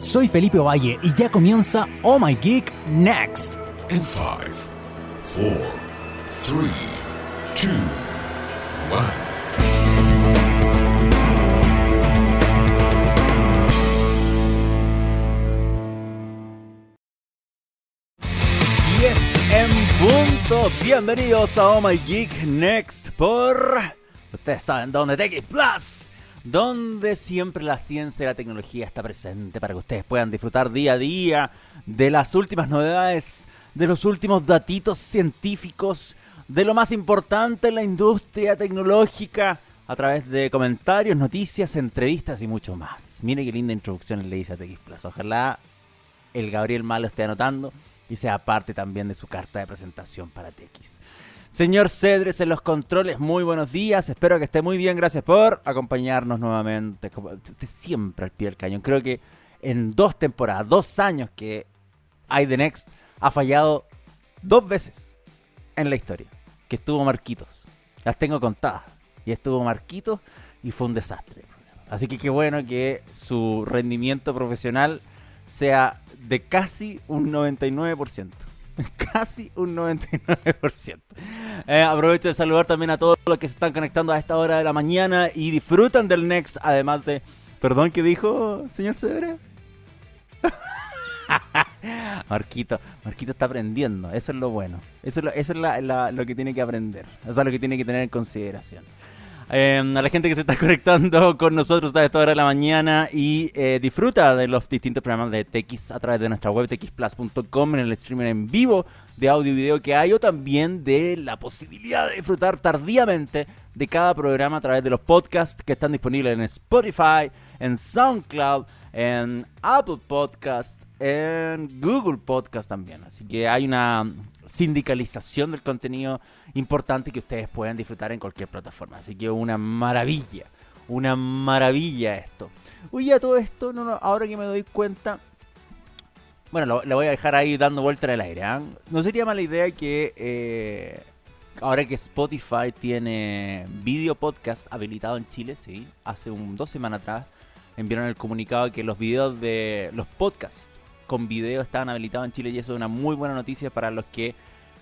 Soy Felipe Valle y ya comienza Oh My Geek Next. In 5, 4, 3, 2, 1. Yes, en punto. Bienvenidos a Oh My Geek Next por. Ustedes saben dónde, TX Plus. Donde siempre la ciencia y la tecnología está presente para que ustedes puedan disfrutar día a día de las últimas novedades, de los últimos datitos científicos, de lo más importante en la industria tecnológica, a través de comentarios, noticias, entrevistas y mucho más. Mire qué linda introducción le hice a TX Plus. Ojalá el Gabriel Malo esté anotando y sea parte también de su carta de presentación para TX. Señor Cedres en los controles, muy buenos días. Espero que esté muy bien. Gracias por acompañarnos nuevamente. Siempre al pie del cañón. Creo que en dos temporadas, dos años que hay The Next, ha fallado dos veces en la historia. Que estuvo Marquitos. Las tengo contadas. Y estuvo Marquitos y fue un desastre. Así que qué bueno que su rendimiento profesional sea de casi un 99%. Casi un 99%. Eh, aprovecho de saludar también a todos los que se están conectando a esta hora de la mañana y disfrutan del Next, además de... Perdón, ¿qué dijo, señor Cedre? Marquito, Marquito está aprendiendo, eso es lo bueno. Eso es lo, eso es lo que tiene que aprender, eso es lo que tiene que tener en consideración. Eh, a la gente que se está conectando con nosotros a esta hora de la mañana y eh, disfruta de los distintos programas de TX a través de nuestra web txplus.com en el streaming en vivo de audio y video que hay o también de la posibilidad de disfrutar tardíamente de cada programa a través de los podcasts que están disponibles en Spotify, en SoundCloud, en Apple Podcast, en Google Podcast también. Así que hay una sindicalización del contenido importante que ustedes pueden disfrutar en cualquier plataforma. Así que una maravilla, una maravilla esto. Oye, a todo esto, no, no, ahora que me doy cuenta, bueno, lo voy a dejar ahí dando vuelta en el aire. ¿ah? No sería mala idea que eh, ahora que Spotify tiene video podcast habilitado en Chile, sí, hace un, dos semanas atrás enviaron el comunicado que los videos de los podcasts con video estaban habilitados en Chile y eso es una muy buena noticia para los que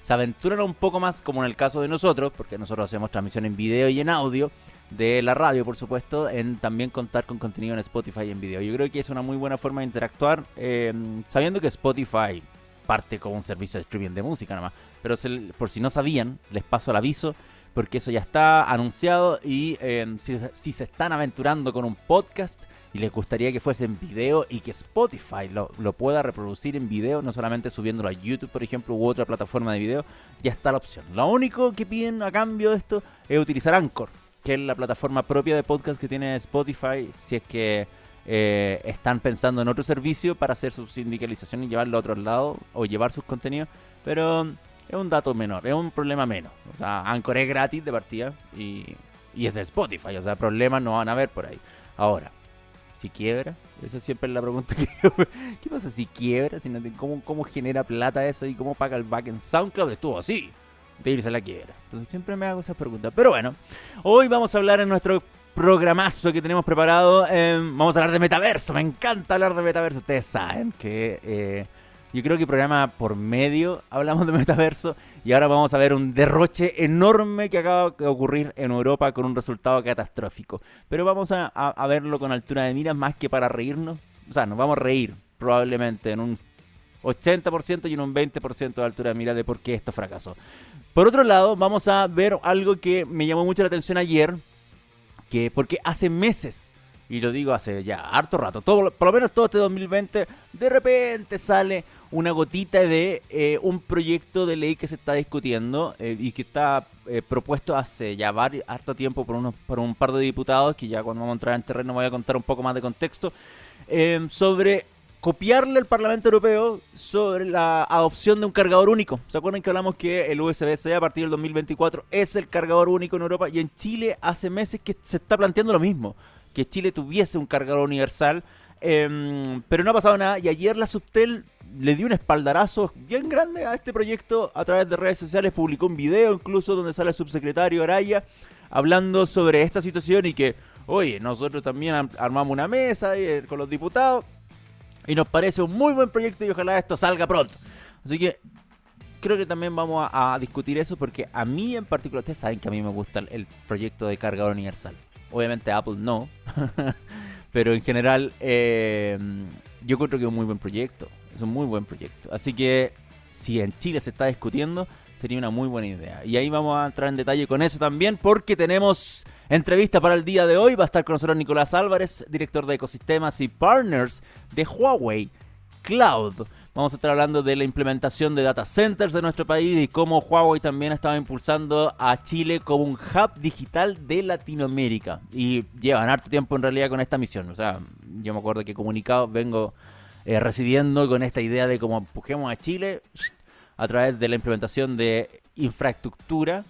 se aventuran un poco más, como en el caso de nosotros, porque nosotros hacemos transmisión en video y en audio, de la radio, por supuesto, en también contar con contenido en Spotify y en video. Yo creo que es una muy buena forma de interactuar, eh, sabiendo que Spotify parte como un servicio de streaming de música nomás. Pero se- por si no sabían, les paso el aviso, porque eso ya está anunciado y si, si se están aventurando con un podcast y les gustaría que fuese en video y que Spotify lo, pueda reproducir en video, no solamente subiéndolo a YouTube, por ejemplo, u otra plataforma de video, ya está la opción. Lo único que piden a cambio de esto es utilizar Anchor, que es la plataforma propia de podcast que tiene Spotify, si es que eh, están pensando en otro servicio para hacer su sindicalización y llevarlo a otro lado o llevar sus contenidos, pero es un dato menor, es un problema menos. O sea, Anchor es gratis de partida y, y es de Spotify, o sea, problemas no van a haber por ahí. Ahora, si quiebra, esa siempre es la pregunta que ¿Qué pasa si quiebra? Si ¿cómo, ¿Cómo genera plata eso y cómo paga el back en SoundCloud? Estuvo así, de irse a la quiebra. Entonces siempre me hago esas preguntas. Pero bueno, hoy vamos a hablar en nuestro programazo que tenemos preparado. eh, vamos a hablar de metaverso. Me encanta hablar de metaverso. Ustedes saben que eh, yo creo que programa por medio hablamos de metaverso. Y ahora vamos a ver un derroche enorme que acaba de ocurrir en Europa con un resultado catastrófico. Pero vamos a, verlo con altura de miras más que para reírnos. O sea, nos vamos a reír probablemente en un 80% y en un 20% de altura de miras de por qué esto fracasó. Por otro lado, vamos a ver algo que me llamó mucho la atención ayer, que porque hace meses, y lo digo hace ya harto rato, todo, por lo menos todo este 2020, de repente sale una gotita de eh, un proyecto de ley que se está discutiendo eh, y que está eh, propuesto hace ya vari- harto tiempo por, unos, por un par de diputados, que ya cuando vamos a entrar en terreno voy a contar un poco más de contexto, sobre copiarle al Parlamento Europeo sobre la adopción de un cargador único. ¿Se acuerdan que hablamos que el USB-C a partir del 2024 es el cargador único en Europa? Y en Chile hace meses que se está planteando lo mismo, que Chile tuviese un cargador universal, em, pero no ha pasado nada. Y ayer la Subtel le dio un espaldarazo bien grande a este proyecto a través de redes sociales, publicó un video incluso donde sale el subsecretario Araya hablando sobre esta situación y que, oye, nosotros también am- armamos una mesa eh, con los diputados Y nos parece un muy buen proyecto y ojalá esto salga pronto. Así que creo que también vamos a, discutir eso porque a mí en particular, ustedes saben que a mí me gusta el, el proyecto de cargador universal. Obviamente Apple no. Pero en general eh, yo creo que es un muy buen proyecto. Es un muy buen proyecto. Así que si en Chile se está discutiendo, sería una muy buena idea. Y ahí vamos a entrar en detalle con eso también porque tenemos entrevista para el día de hoy. Va a estar con nosotros Nicolás Álvarez, director de ecosistemas y partners de Huawei Cloud. Vamos a estar hablando de la implementación de data centers de nuestro país y cómo Huawei también estaba impulsando a Chile como un hub digital de Latinoamérica. Y llevan harto tiempo en realidad con esta misión. O sea, yo me acuerdo que comunicado vengo eh, recibiendo con esta idea de cómo empujemos a Chile a través de la implementación de infraestructura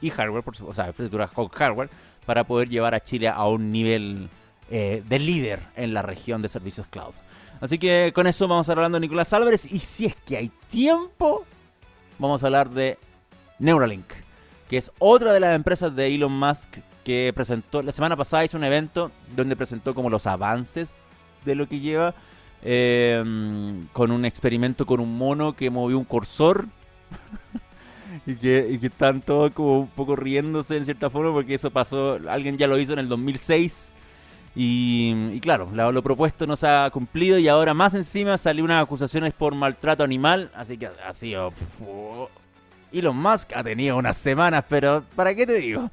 y hardware, por o sea, infraestructura con hardware, para poder llevar a Chile a un nivel eh, de líder en la región de servicios cloud. Así que con eso vamos a estar hablando de Nicolás Álvarez. Y si es que hay tiempo, vamos a hablar de Neuralink, que es otra de las empresas de Elon Musk que presentó. La semana pasada hizo un evento donde presentó como los avances de lo que lleva. Eh, con un experimento con un mono que movió un cursor. y, que, están todos como un poco riéndose en cierta forma porque eso pasó. Alguien ya lo hizo en el 2006. Y, y claro, lo, propuesto no se ha cumplido y ahora más encima salió unas acusaciones por maltrato animal, así que ha sido... pf, Elon Musk ha tenido unas semanas, pero ¿para qué te digo?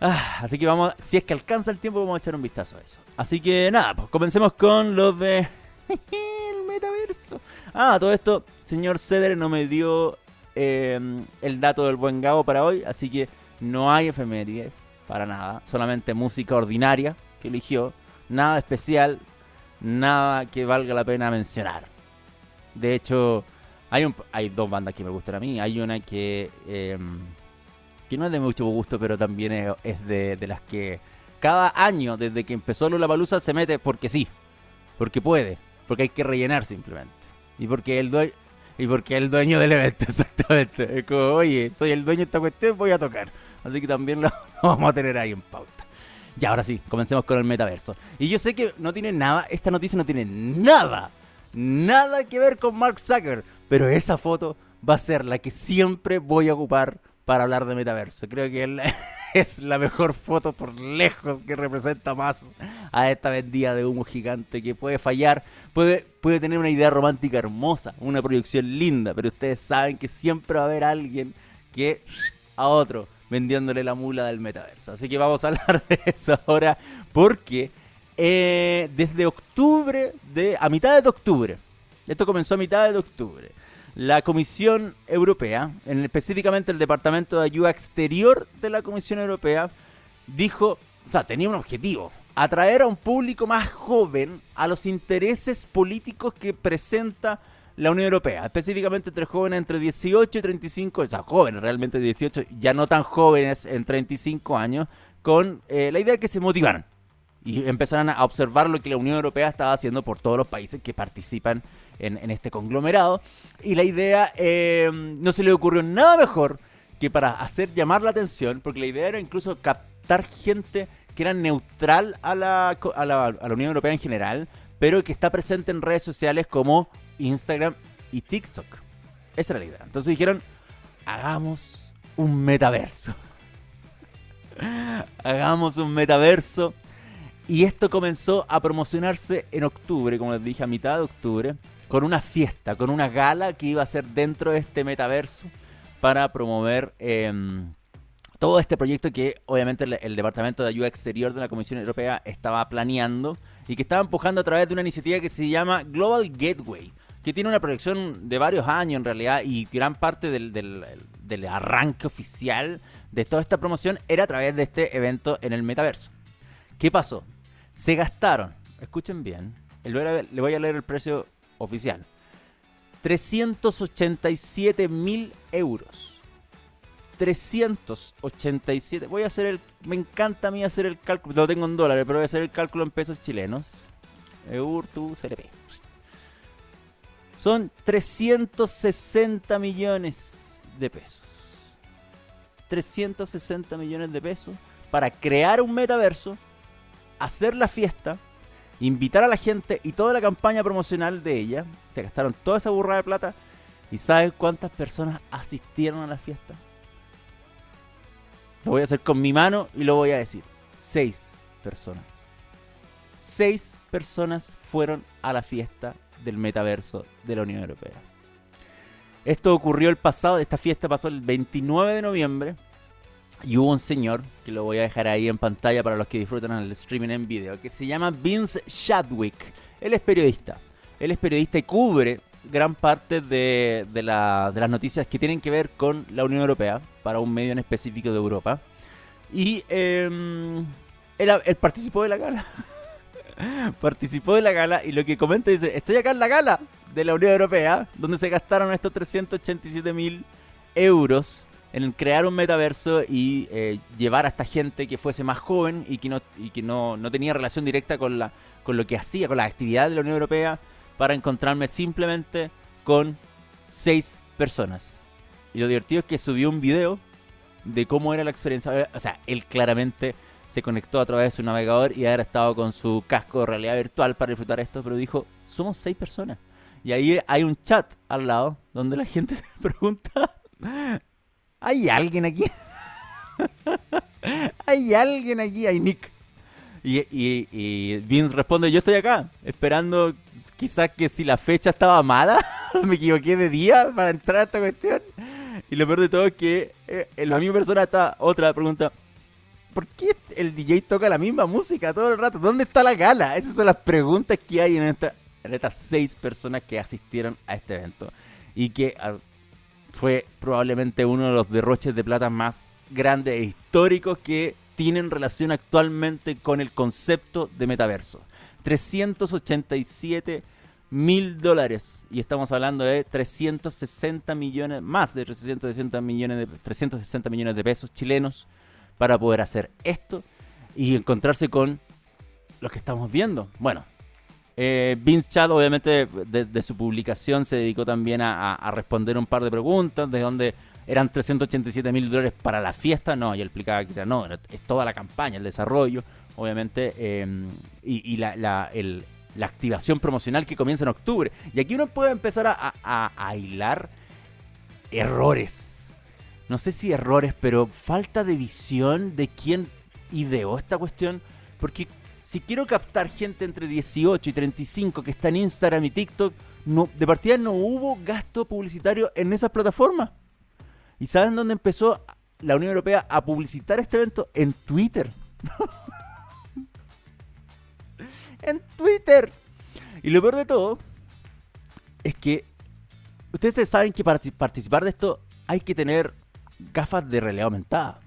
Ah, así que vamos, si es que alcanza el tiempo, vamos a echar un vistazo a eso. Así que nada, pues comencemos con los de... el metaverso. Ah, todo esto, señor Cedre no me dio eh, el dato del buen Gabo para hoy, así que no hay efemérides, para nada. Solamente música ordinaria que eligió. Nada especial, nada que valga la pena mencionar. De hecho, hay, un, hay dos bandas que me gustan a mí. Hay una que, eh, que no es de mucho gusto, pero también es, de, de las que cada año, desde que empezó Palusa se mete porque sí, porque puede, porque hay que rellenar simplemente. Y porque el dueño... Y porque el dueño del evento, exactamente. Es como, oye, soy el dueño de esta cuestión, voy a tocar. Así que también lo, vamos a tener ahí en pauta. Y ahora sí, comencemos con el metaverso. Y yo sé que no tiene nada, esta noticia no tiene nada, nada que ver con Mark Zucker. Pero esa foto va a ser la que siempre voy a ocupar para hablar de metaverso. Creo que él es la mejor foto por lejos que representa más a esta vendida de humo gigante que puede fallar, puede, puede tener una idea romántica hermosa, una proyección linda, pero ustedes saben que siempre va a haber alguien que a otro vendiéndole la mula del metaverso. Así que vamos a hablar de eso ahora porque eh, desde octubre, de, a mitad de octubre, esto comenzó a mitad de octubre, la Comisión Europea, en específicamente el Departamento de Ayuda Exterior de la Comisión Europea, dijo, o sea, tenía un objetivo, atraer a un público más joven a los intereses políticos que presenta la Unión Europea, específicamente entre jóvenes entre 18 y 35, o sea, jóvenes realmente 18, ya no tan jóvenes en 35 años, con eh, la idea de que se motivaran y empezaran a observar lo que la Unión Europea estaba haciendo por todos los países que participan en, este conglomerado. Y la idea eh, no se le ocurrió nada mejor que para hacer llamar la atención, porque la idea era incluso captar gente que era neutral a la, a la, a la Unión Europea en general, pero que está presente en redes sociales como Instagram y TikTok. Esa era la idea. Entonces dijeron, hagamos un metaverso. hagamos un metaverso. Y esto comenzó a promocionarse en octubre, como les dije, a mitad de octubre, con una fiesta, con una gala que iba a ser dentro de este metaverso para promover em, todo este proyecto que obviamente el, Departamento de Ayuda Exterior de la Comisión Europea estaba planeando y que estaba empujando a través de una iniciativa que se llama Global Gateway, que tiene una proyección de varios años en realidad y gran parte del, arranque oficial de toda esta promoción era a través de este evento en el metaverso. ¿Qué pasó? Se gastaron, escuchen bien, le voy a leer el precio oficial. 387 mil euros. 387. Voy a hacer el. Me encanta a mí hacer el cálculo. Lo tengo en dólares, pero voy a hacer el cálculo en pesos chilenos. Eur, tu, CLP. Son 360 millones de pesos. 360 millones de pesos para crear un metaverso, hacer la fiesta invitar a la gente y toda la campaña promocional de ella. Se gastaron toda esa burrada de plata. ¿Y sabes cuántas personas asistieron a la fiesta? Lo voy a hacer con mi mano y lo voy a decir. Seis personas. Seis personas fueron a la fiesta del metaverso de la Unión Europea. Esto ocurrió el pasado, esta fiesta pasó el 29 de noviembre y hubo un señor, que lo voy a dejar ahí en pantalla para los que disfrutan el streaming en video, que se llama Vince Shadwick. Él es periodista. Él es periodista y cubre gran parte de, las noticias que tienen que ver con la Unión Europea, para un medio en específico de Europa. Y em, él, participó de la gala. participó de la gala y lo que comenta dice, estoy acá en la gala de la Unión Europea, donde se gastaron estos 387 mil euros en crear un metaverso y eh, llevar a esta gente que fuese más joven y que no, y que no, no tenía relación directa con, la, con lo que hacía, con la actividad de la Unión Europea, para encontrarme simplemente con seis personas. Y lo divertido es que subió un video de cómo era la experiencia. O sea, él claramente se conectó a través de su navegador y haber estado con su casco de realidad virtual para disfrutar esto, pero dijo, somos seis personas. Y ahí hay un chat al lado donde la gente se pregunta, ¿Hay alguien aquí? ¿Hay alguien aquí? Hay Nick. Y, Vince responde, yo estoy acá, esperando quizás que si la fecha estaba mala, me equivoqué de día para entrar a esta cuestión. Y lo peor de todo es que eh, la misma persona está, otra pregunta, ¿por qué el DJ toca la misma música todo el rato? ¿Dónde está la gala? Esas son las preguntas que hay en, esta, en estas seis personas que asistieron a este evento. Y que fue probablemente uno de los derroches de plata más grandes e históricos que tienen relación actualmente con el concepto de metaverso. 387 mil dólares y estamos hablando de 360 millones, más de 360 millones de, 360 millones de pesos chilenos para poder hacer esto y encontrarse con lo que estamos viendo. Bueno, eh, Vince Chad, obviamente, de, su publicación se dedicó también a, responder un par de preguntas, de dónde eran 387 mil dólares para la fiesta. No, y él explicaba que era, no, es toda la campaña, el desarrollo, obviamente, em, y, la, la, activación promocional que comienza en octubre. Y aquí uno puede empezar a, a hilar errores. No sé si errores, pero falta de visión de quién ideó esta cuestión. Porque si quiero captar gente entre 18 y 35 que está en Instagram y TikTok, no, de partida no hubo gasto publicitario en esas plataformas. ¿Y saben dónde empezó la Unión Europea a publicitar este evento? En Twitter. en Twitter. Y lo peor de todo es que ustedes saben que para participar de esto hay que tener gafas de realidad aumentada.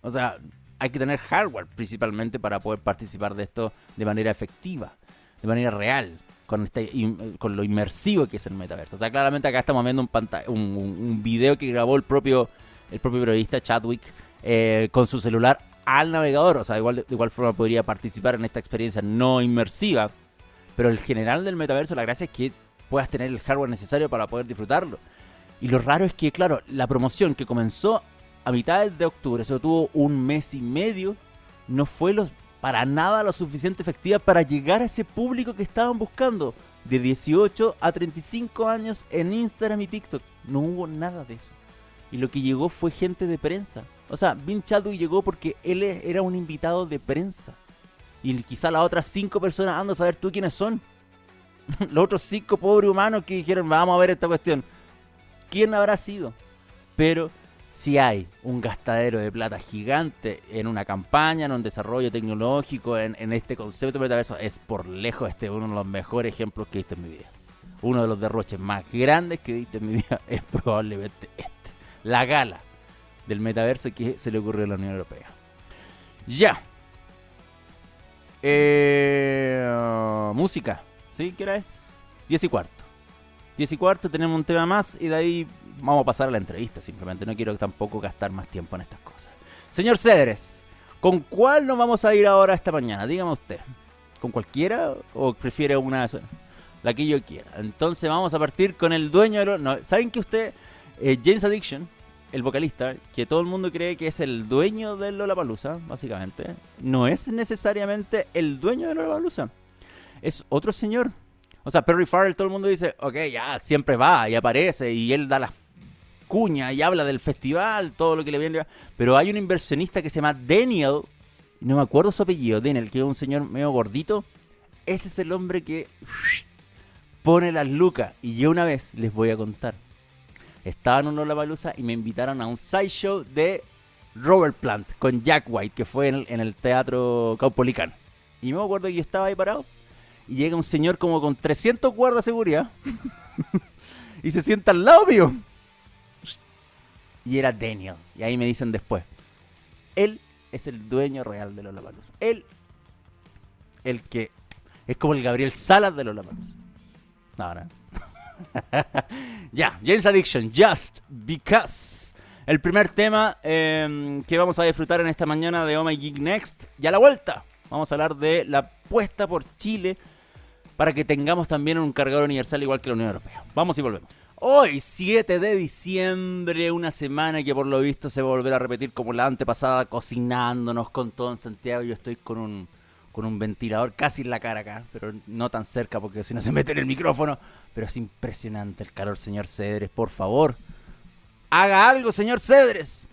O sea, hay que tener hardware principalmente para poder participar de esto de manera efectiva, de manera real, con, este, con lo inmersivo que es el metaverso. O sea, claramente acá estamos viendo un, un, video que grabó el propio, el propio periodista Chadwick eh, con su celular al navegador. O sea, igual, de igual forma podría participar en esta experiencia no inmersiva. Pero el general del metaverso, la gracia es que puedas tener el hardware necesario para poder disfrutarlo. Y lo raro es que, claro, la promoción que comenzó a mitad de octubre, se tuvo un mes y medio, no fue para nada lo suficiente efectiva para llegar a ese público que estaban buscando. De 18 a 35 años en Instagram y TikTok. No hubo nada de eso. Y lo que llegó fue gente de prensa. O sea, Vin Chadwick llegó porque él e, era un invitado de prensa. Y quizá las otras cinco personas andan a saber tú quiénes son. Los otros cinco pobres humanos que dijeron, vamos a ver esta cuestión. ¿Quién habrá sido? Pero si hay un gastadero de plata gigante en una campaña, en un desarrollo tecnológico, en, este concepto de metaverso, es por lejos este uno de los mejores ejemplos que he visto en mi vida. Uno de los derroches más grandes que he visto en mi vida es probablemente este. La gala del metaverso que se le ocurrió a la Unión Europea. Ya. Eh, música. ¿Sí? ¿Qué hora es? 10 y cuarto. 10 y cuarto tenemos un tema más y de ahí vamos a pasar a la entrevista simplemente. No quiero tampoco gastar más tiempo en estas cosas. Señor Cedres, ¿con cuál nos vamos a ir ahora esta mañana? Dígame usted. ¿Con cualquiera o prefiere una La que yo quiera. Entonces vamos a partir con el dueño de los... No, ¿Saben que usted, eh, James Addiction, el vocalista, que todo el mundo cree que es el dueño de Lollapalooza, básicamente, no es necesariamente el dueño de Lollapalooza. es otro señor. O sea, Perry Farrell, todo el mundo dice, ok, ya, siempre va y aparece y él da las cuñas y habla del festival, todo lo que le viene. Pero hay un inversionista que se llama Daniel, no me acuerdo su apellido, Daniel, que es un señor medio gordito. Ese es el hombre que pone las lucas. Y yo una vez les voy a contar. Estaba en un Balusa y me invitaron a un sideshow de Robert Plant con Jack White, que fue en el, Teatro Caupolicano. Y me acuerdo que yo estaba ahí parado y llega un señor como con 300 guardas de seguridad y se sienta al lado mío. Y era Daniel. Y ahí me dicen después, él es el dueño real de Lollapalooza. Él, el que es como el Gabriel Salas de Lollapalooza. No, no. ya, James Addiction, Just Because. El primer tema em, que vamos a disfrutar en esta mañana de Oh My Geek Next. Y a la vuelta, vamos a hablar de la apuesta por Chile para que tengamos también un cargador universal igual que la Unión Europea. Vamos y volvemos. Hoy, 7 de diciembre, una semana que por lo visto se va a volver a repetir como la antepasada, cocinándonos con todo en Santiago. Yo estoy con un, con un ventilador casi en la cara acá, pero no tan cerca porque si no se mete en el micrófono. Pero es impresionante el calor, señor Cedres, por favor. Haga algo, señor Cedres.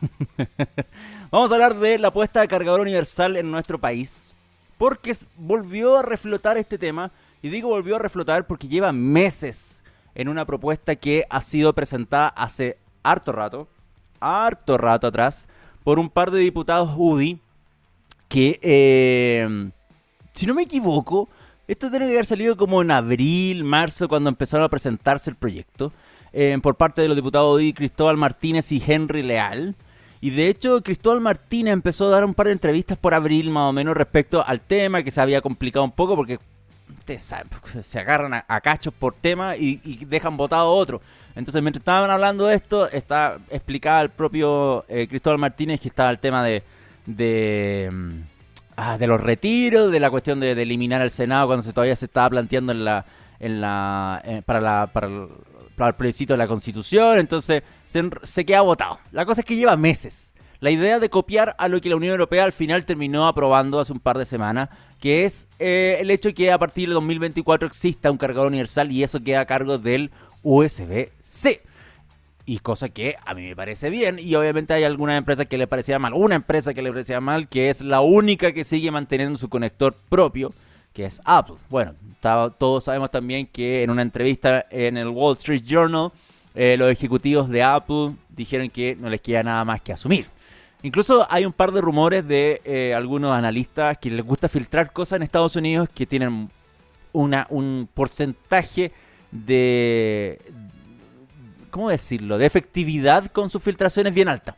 Vamos a hablar de la apuesta de cargador universal en nuestro país. Porque volvió a reflotar este tema. Y digo volvió a reflotar porque lleva meses en una propuesta que ha sido presentada hace harto rato, harto rato atrás, por un par de diputados UDI que, eh, si no me equivoco, esto tiene que haber salido como en abril, marzo, cuando empezaron a presentarse el proyecto, eh, por parte de los diputados UDI Cristóbal Martínez y Henry Leal. Y de hecho, Cristóbal Martínez empezó a dar un par de entrevistas por abril, más o menos, respecto al tema, que se había complicado un poco, porque pues, se agarran a, cachos por tema y, dejan votado otro. Entonces, mientras estaban hablando de esto, está explicada el propio eh, Cristóbal Martínez que estaba el tema de, de, mm, ah, de los retiros, de la cuestión de, eliminar al Senado cuando se todavía se estaba planteando en la, en la, eh, para, la, para, el, para plebiscito de la Constitución. Entonces, se queda votado. La cosa es que lleva meses la idea de copiar a lo que la Unión Europea al final terminó aprobando hace un par de semanas, que es eh, el hecho de que a partir de 2024 exista un cargador universal y eso queda a cargo del USB-C. Y cosa que a mí me parece bien. Y obviamente hay alguna empresa que le parecía mal. Una empresa que le parecía mal, que es la única que sigue manteniendo su conector propio, que es Apple. Bueno, todos sabemos también que en una entrevista en el Wall Street Journal, eh, los ejecutivos de Apple dijeron que no les queda nada más que asumir. Incluso hay un par de rumores de eh, algunos analistas que les gusta filtrar cosas en Estados Unidos que tienen una, un porcentaje de... ¿Cómo decirlo? De efectividad con sus filtraciones bien alta.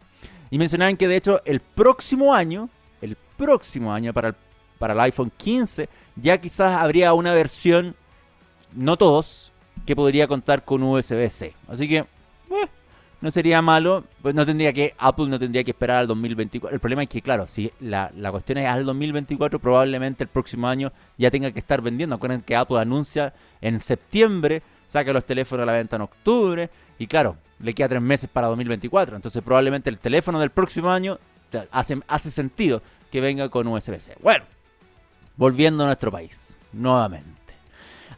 Y mencionaban que de hecho el próximo año, el próximo año para el, para el iPhone 15, ya quizás habría una versión, no todos, que podría contar con USB-C. Así que no sería malo, pues no tendría que, Apple no tendría que esperar al 2024. El problema es que, claro, si la, cuestión es al 2024, probablemente el próximo año ya tenga que estar vendiendo. Acuérdense que Apple anuncia en septiembre, saca los teléfonos a la venta en octubre, y claro, le queda tres meses para 2024. Entonces probablemente el teléfono del próximo año hace, hace sentido que venga con USB-C. Bueno, volviendo a nuestro país, nuevamente.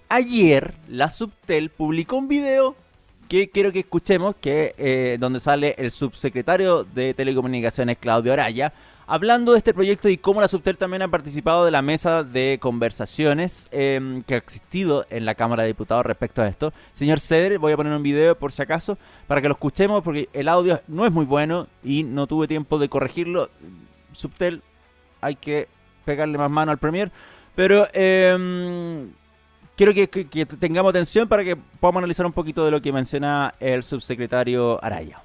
Ayer la Subtel publicó un video que quiero que escuchemos, que eh, donde sale el subsecretario de Telecomunicaciones, Claudio Araya, hablando de este proyecto y cómo la Subtel también ha participado de la mesa de conversaciones em, que ha existido en la Cámara de Diputados respecto a esto. Señor Ceder, voy a poner un video por si acaso, para que lo escuchemos, porque el audio no es muy bueno y no tuve tiempo de corregirlo. Subtel, hay que pegarle más mano al Premier. Pero... Eh, quiero que, tengamos atención para que podamos analizar un poquito de lo que menciona el subsecretario Araya.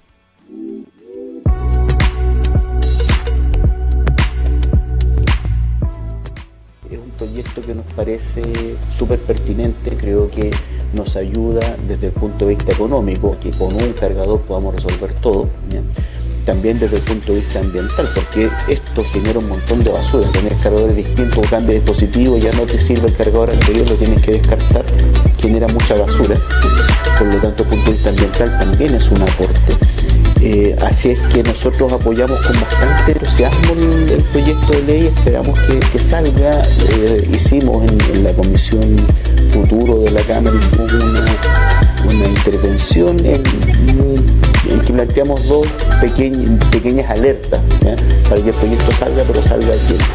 Es un proyecto que nos parece súper pertinente, creo que nos ayuda desde el punto de vista económico, que con un cargador podamos resolver todo también desde el punto de vista ambiental, porque esto genera un montón de basura. Tener cargadores distintos, cambio de dispositivo, ya no te sirve el cargador anterior, lo tienes que descartar, genera mucha basura. Por lo tanto, el punto de vista ambiental también es un aporte. Eh, así es que nosotros apoyamos con bastante entusiasmo el, proyecto de ley, esperamos que, salga. Eh, hicimos en, la Comisión Futuro de la Cámara una, intervención en, que planteamos dos pequeñas alertas para que el proyecto salga, pero salga a tiempo.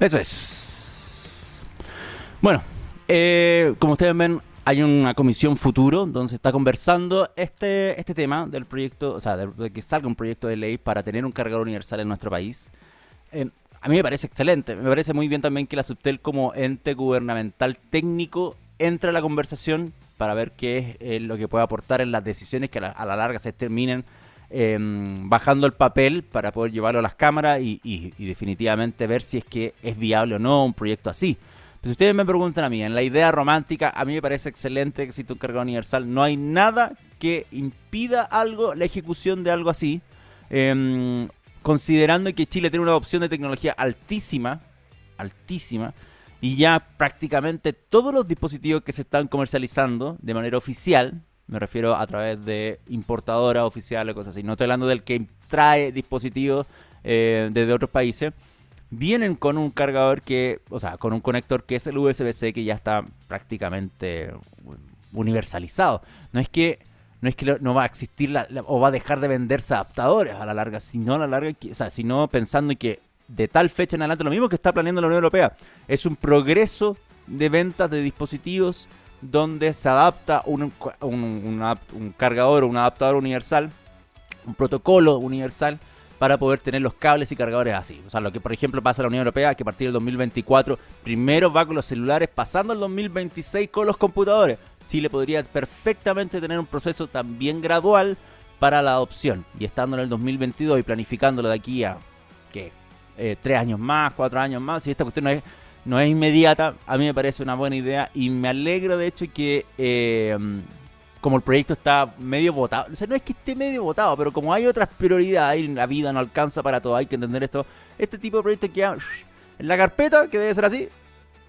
Eso es. Bueno, eh, como ustedes ven, hay una comisión futuro donde se está conversando este, este tema del proyecto, o sea, de, que salga un proyecto de ley para tener un cargador universal en nuestro país. A mí me parece excelente. Me parece muy bien también que la Subtel como ente gubernamental técnico entre a la conversación para ver qué es eh, lo que puede aportar en las decisiones que a la, larga se terminen em, bajando el papel para poder llevarlo a las cámaras y definitivamente ver si es que es viable o no un proyecto así. Pues ustedes me preguntan a mí, en la idea romántica, a mí me parece excelente que exista un cargador universal. No hay nada que impida algo, la ejecución de algo así. Em, considerando que Chile tiene una opción de tecnología altísima, altísima, y ya prácticamente todos los dispositivos que se están comercializando de manera oficial, me refiero a través de importadoras oficiales, cosas así, no estoy hablando del que trae dispositivos eh, desde otros países, vienen con un cargador que, o sea, con un conector que es el USB-C que ya está prácticamente universalizado. No es que no es que no va a existir o va a dejar de venderse adaptadores a la larga, sino a la larga, o sea, sino pensando en que de tal fecha en adelante, lo mismo que está planeando la Unión Europea, es un progreso de ventas de dispositivos donde se adapta un, cargador o un adaptador universal, un protocolo universal para poder tener los cables y cargadores así. O sea, lo que por ejemplo pasa en la Unión Europea, que a partir del 2024 primero va con los celulares, pasando al 2026 con los computadores. Chile podría perfectamente tener un proceso también gradual para la adopción. Y estando en el 2022 y planificándolo de aquí a eh, tres años más, cuatro años más, si esta cuestión no es, no es inmediata, a mí me parece una buena idea y me alegro de hecho que eh, como el proyecto está medio votado, o sea, no es que esté medio votado, pero como hay otras prioridades la vida no alcanza para todo, hay que entender esto, este tipo de proyectos queda en la carpeta, que debe ser así,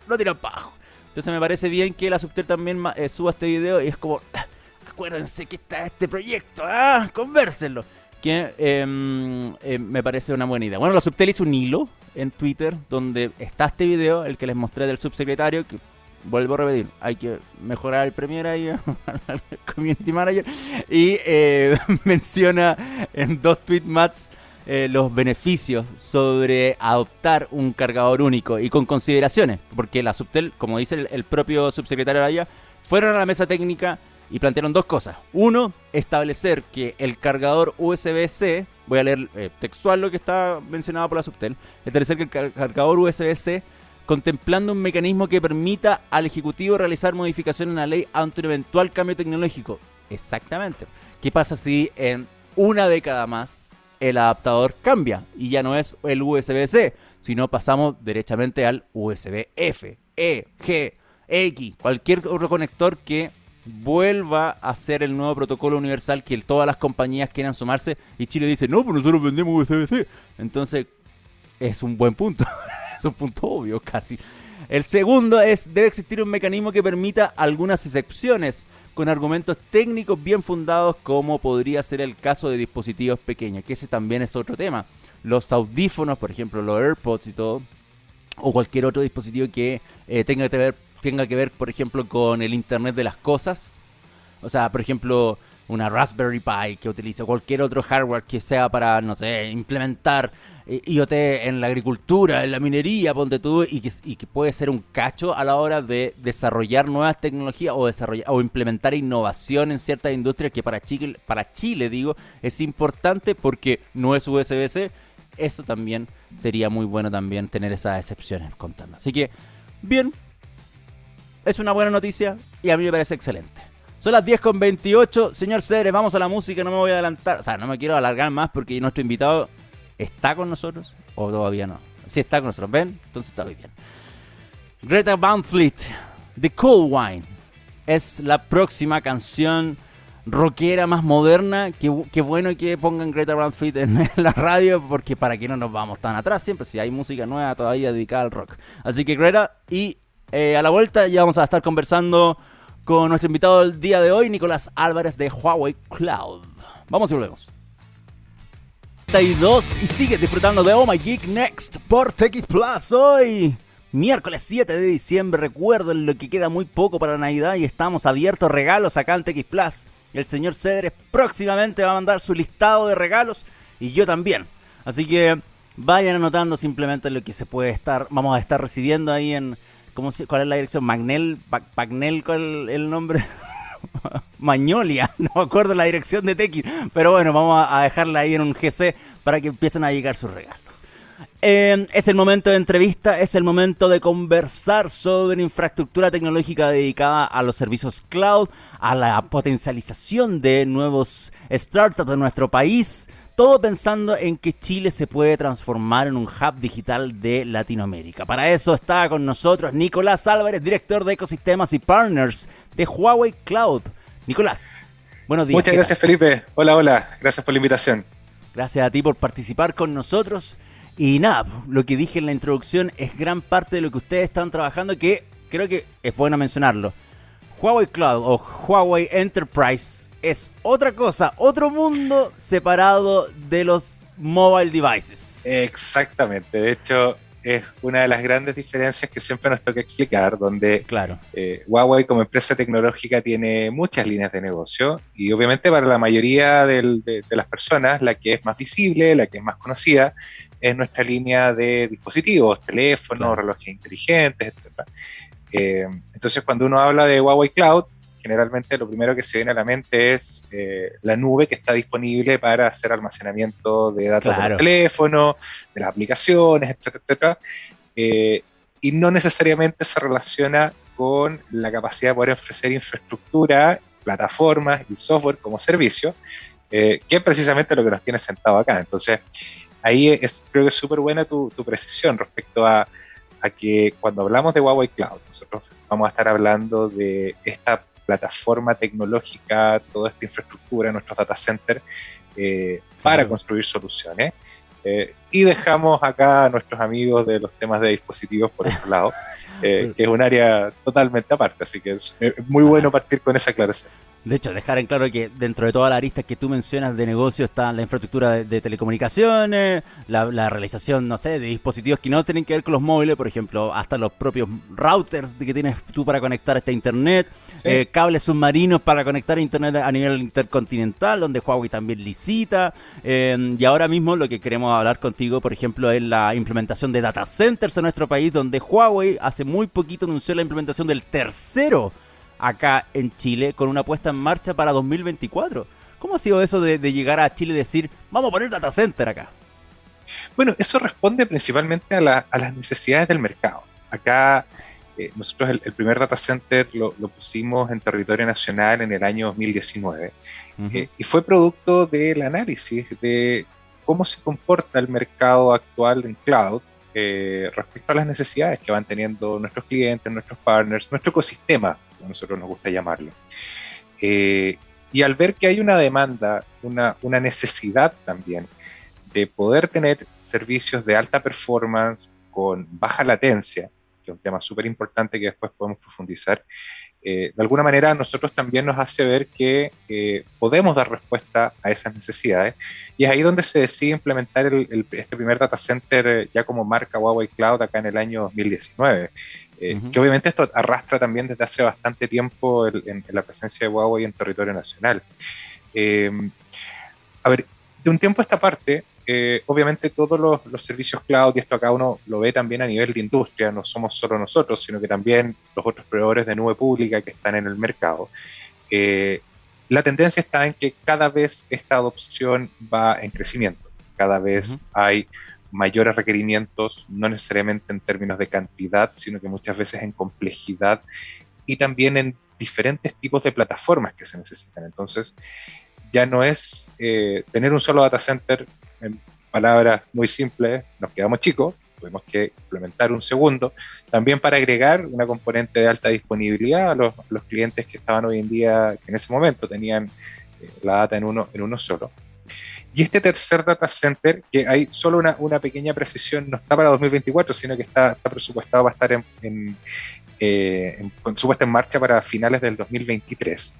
lo tiran para abajo. Entonces me parece bien que la Subter también eh, suba este video y es como, ah, acuérdense que está este proyecto, ah, convérsenlo. Que em, em, me parece una buena idea. Bueno, la Subtel hizo un hilo en Twitter donde está este video, el que les mostré del subsecretario, que vuelvo a repetir, hay que mejorar el Premiere ahí, Community Manager, y eh, menciona en dos tweet mats eh, los beneficios sobre adoptar un cargador único y con consideraciones, porque la Subtel, como dice el, propio subsecretario allá, fueron a la mesa técnica y plantearon dos cosas. Uno, establecer que el cargador USB-C, voy a leer eh, textual lo que está mencionado por la Subtel, establecer que el cargador USB-C contemplando un mecanismo que permita al Ejecutivo realizar modificaciones en la ley ante un eventual cambio tecnológico. Exactamente. ¿Qué pasa si en una década más el adaptador cambia y ya no es el USB-C, sino pasamos derechamente al USB-F, E, G, X, cualquier otro conector que vuelva a ser el nuevo protocolo universal que todas las compañías quieran sumarse y Chile dice, no, pues nosotros vendemos USB-C. Entonces, es un buen punto. es un punto obvio casi. El segundo es, debe existir un mecanismo que permita algunas excepciones con argumentos técnicos bien fundados como podría ser el caso de dispositivos pequeños, que ese también es otro tema. Los audífonos, por ejemplo, los AirPods y todo, o cualquier otro dispositivo que eh, tenga, que ver, tenga que ver, por ejemplo, con el Internet de las Cosas. O sea, por ejemplo, una Raspberry Pi que utilice cualquier otro hardware que sea para, no sé, implementar IoT en la agricultura, en la minería, ponte tú, y que, y que puede ser un cacho a la hora de desarrollar nuevas tecnologías o, desarrollar, o implementar innovación en ciertas industrias que para Chile, para Chile, digo, es importante porque no es USB-C. Eso también sería muy bueno también tener esas excepciones contando. Así que, bien, es una buena noticia y a mí me parece excelente. Son las 10 con 28. Señor Cedres, vamos a la música, no me voy a adelantar. O sea, no me quiero alargar más porque nuestro invitado ¿Está con nosotros o todavía no? Si está con nosotros, ¿ven? Entonces está muy bien. Greta Van Fleet, The Cool Wine, es la próxima canción rockera más moderna. Qué, bueno que pongan Greta Van Fleet en, la radio, porque para que no nos vamos tan atrás siempre, si hay música nueva todavía dedicada al rock. Así que Greta, y eh, a la vuelta ya vamos a estar conversando con nuestro invitado del día de hoy, Nicolás Álvarez de Huawei Cloud. Vamos y volvemos. 32 y sigue disfrutando de Oh My Geek Next por TX Plus hoy. Miércoles 7 de diciembre, recuerden lo que queda muy poco para Navidad y estamos abiertos regalos acá en TX Plus. El señor Cedres próximamente va a mandar su listado de regalos y yo también. Así que vayan anotando simplemente lo que se puede estar, vamos a estar recibiendo ahí en, ¿cómo ¿cuál es la dirección? Magnel, Pagnel, ¿cuál el nombre? Magnolia, no me acuerdo la dirección de Tequi, pero bueno, vamos a dejarla ahí en un GC para que empiecen a llegar sus regalos. Eh, es el momento de entrevista, es el momento de conversar sobre infraestructura tecnológica dedicada a los servicios cloud, a la potencialización de nuevos startups de nuestro país, todo pensando en que Chile se puede transformar en un hub digital de Latinoamérica. Para eso está con nosotros Nicolás Álvarez, director de ecosistemas y partners de Huawei Cloud. Nicolás, buenos días. Muchas gracias Felipe. Hola, hola. Gracias por la invitación. Gracias a ti por participar con nosotros. Y nada, lo que dije en la introducción es gran parte de lo que ustedes están trabajando que creo que es bueno mencionarlo. Huawei Cloud o Huawei Enterprise es otra cosa, otro mundo separado de los mobile devices. Exactamente, de hecho es una de las grandes diferencias que siempre nos toca explicar, donde claro. Eh, Huawei como empresa tecnológica tiene muchas líneas de negocio y obviamente para la mayoría de, de, las personas la que es más visible, la que es más conocida, es nuestra línea de dispositivos, teléfonos, relojes inteligentes, etc. Eh, entonces, cuando uno habla de Huawei Cloud, generalmente lo primero que se viene a la mente es eh, la nube que está disponible para hacer almacenamiento de datos del teléfono, de las aplicaciones, etcétera, etcétera. Eh, y no necesariamente se relaciona con la capacidad de poder ofrecer infraestructura, plataformas y software como servicio, que es precisamente lo que nos tiene sentado acá. Entonces, ahí es, creo que es súper buena tu, precisión respecto a, que cuando hablamos de Huawei Cloud, nosotros vamos a estar hablando de esta plataforma tecnológica, toda esta infraestructura, nuestros data centers, eh, para construir soluciones. Eh, y dejamos acá a nuestros amigos de los temas de dispositivos por otro lado, eh, que es un área totalmente aparte, así que es muy bueno partir con esa aclaración. De hecho, dejar en claro que dentro de toda la arista que tú mencionas de negocio está la infraestructura de, telecomunicaciones, la, realización, no sé, de dispositivos que no tienen que ver con los móviles, por ejemplo, hasta los propios routers que tienes tú para conectar a este internet, eh, cables submarinos para conectar a internet a nivel intercontinental, donde Huawei también licita. Eh, y ahora mismo lo que queremos hablar contigo, por ejemplo, es la implementación de data centers en nuestro país, donde Huawei hace muy poquito anunció la implementación del tercero acá en Chile con una puesta en marcha para 2024. ¿Cómo ha sido eso de, llegar a Chile y decir, vamos a poner data center acá? Bueno, eso responde principalmente a, las necesidades del mercado. Acá eh, nosotros el, primer data center lo, pusimos en territorio nacional en el año 2019 eh, y fue producto del análisis de cómo se comporta el mercado actual en cloud eh, respecto a las necesidades que van teniendo nuestros clientes, nuestros partners, nuestro ecosistema a nosotros nos gusta llamarlo. Eh, y al ver que hay una demanda, una, una, necesidad también de poder tener servicios de alta performance con baja latencia, que es un tema súper importante que después podemos profundizar, eh, de alguna manera nosotros también nos hace ver que eh, podemos dar respuesta a esas necesidades. Y es ahí donde se decide implementar el, este primer data center ya como marca Huawei Cloud acá en el año 2019. Eh, que obviamente esto arrastra también desde hace bastante tiempo en, la presencia de Huawei en territorio nacional. Eh, a ver, de un tiempo a esta parte, eh, obviamente todos los, servicios cloud, y esto acá uno lo ve también a nivel de industria, no somos solo nosotros, sino que también los otros proveedores de nube pública que están en el mercado, la tendencia está en que cada vez esta adopción va en crecimiento, cada vez hay mayores requerimientos, no necesariamente en términos de cantidad, sino que muchas veces en complejidad y también en diferentes tipos de plataformas que se necesitan. Entonces, ya no es eh, tener un solo data center, en palabras muy simples, nos quedamos chicos, tuvimos que implementar un segundo, también para agregar una componente de alta disponibilidad a los, clientes que estaban hoy en día, que en ese momento tenían eh, la data en uno, en uno solo. Y este tercer data center, que hay solo una, una pequeña precisión, no está para 2024, sino que está, está presupuestado para estar en, eh, con su puesta en marcha para finales del 2023,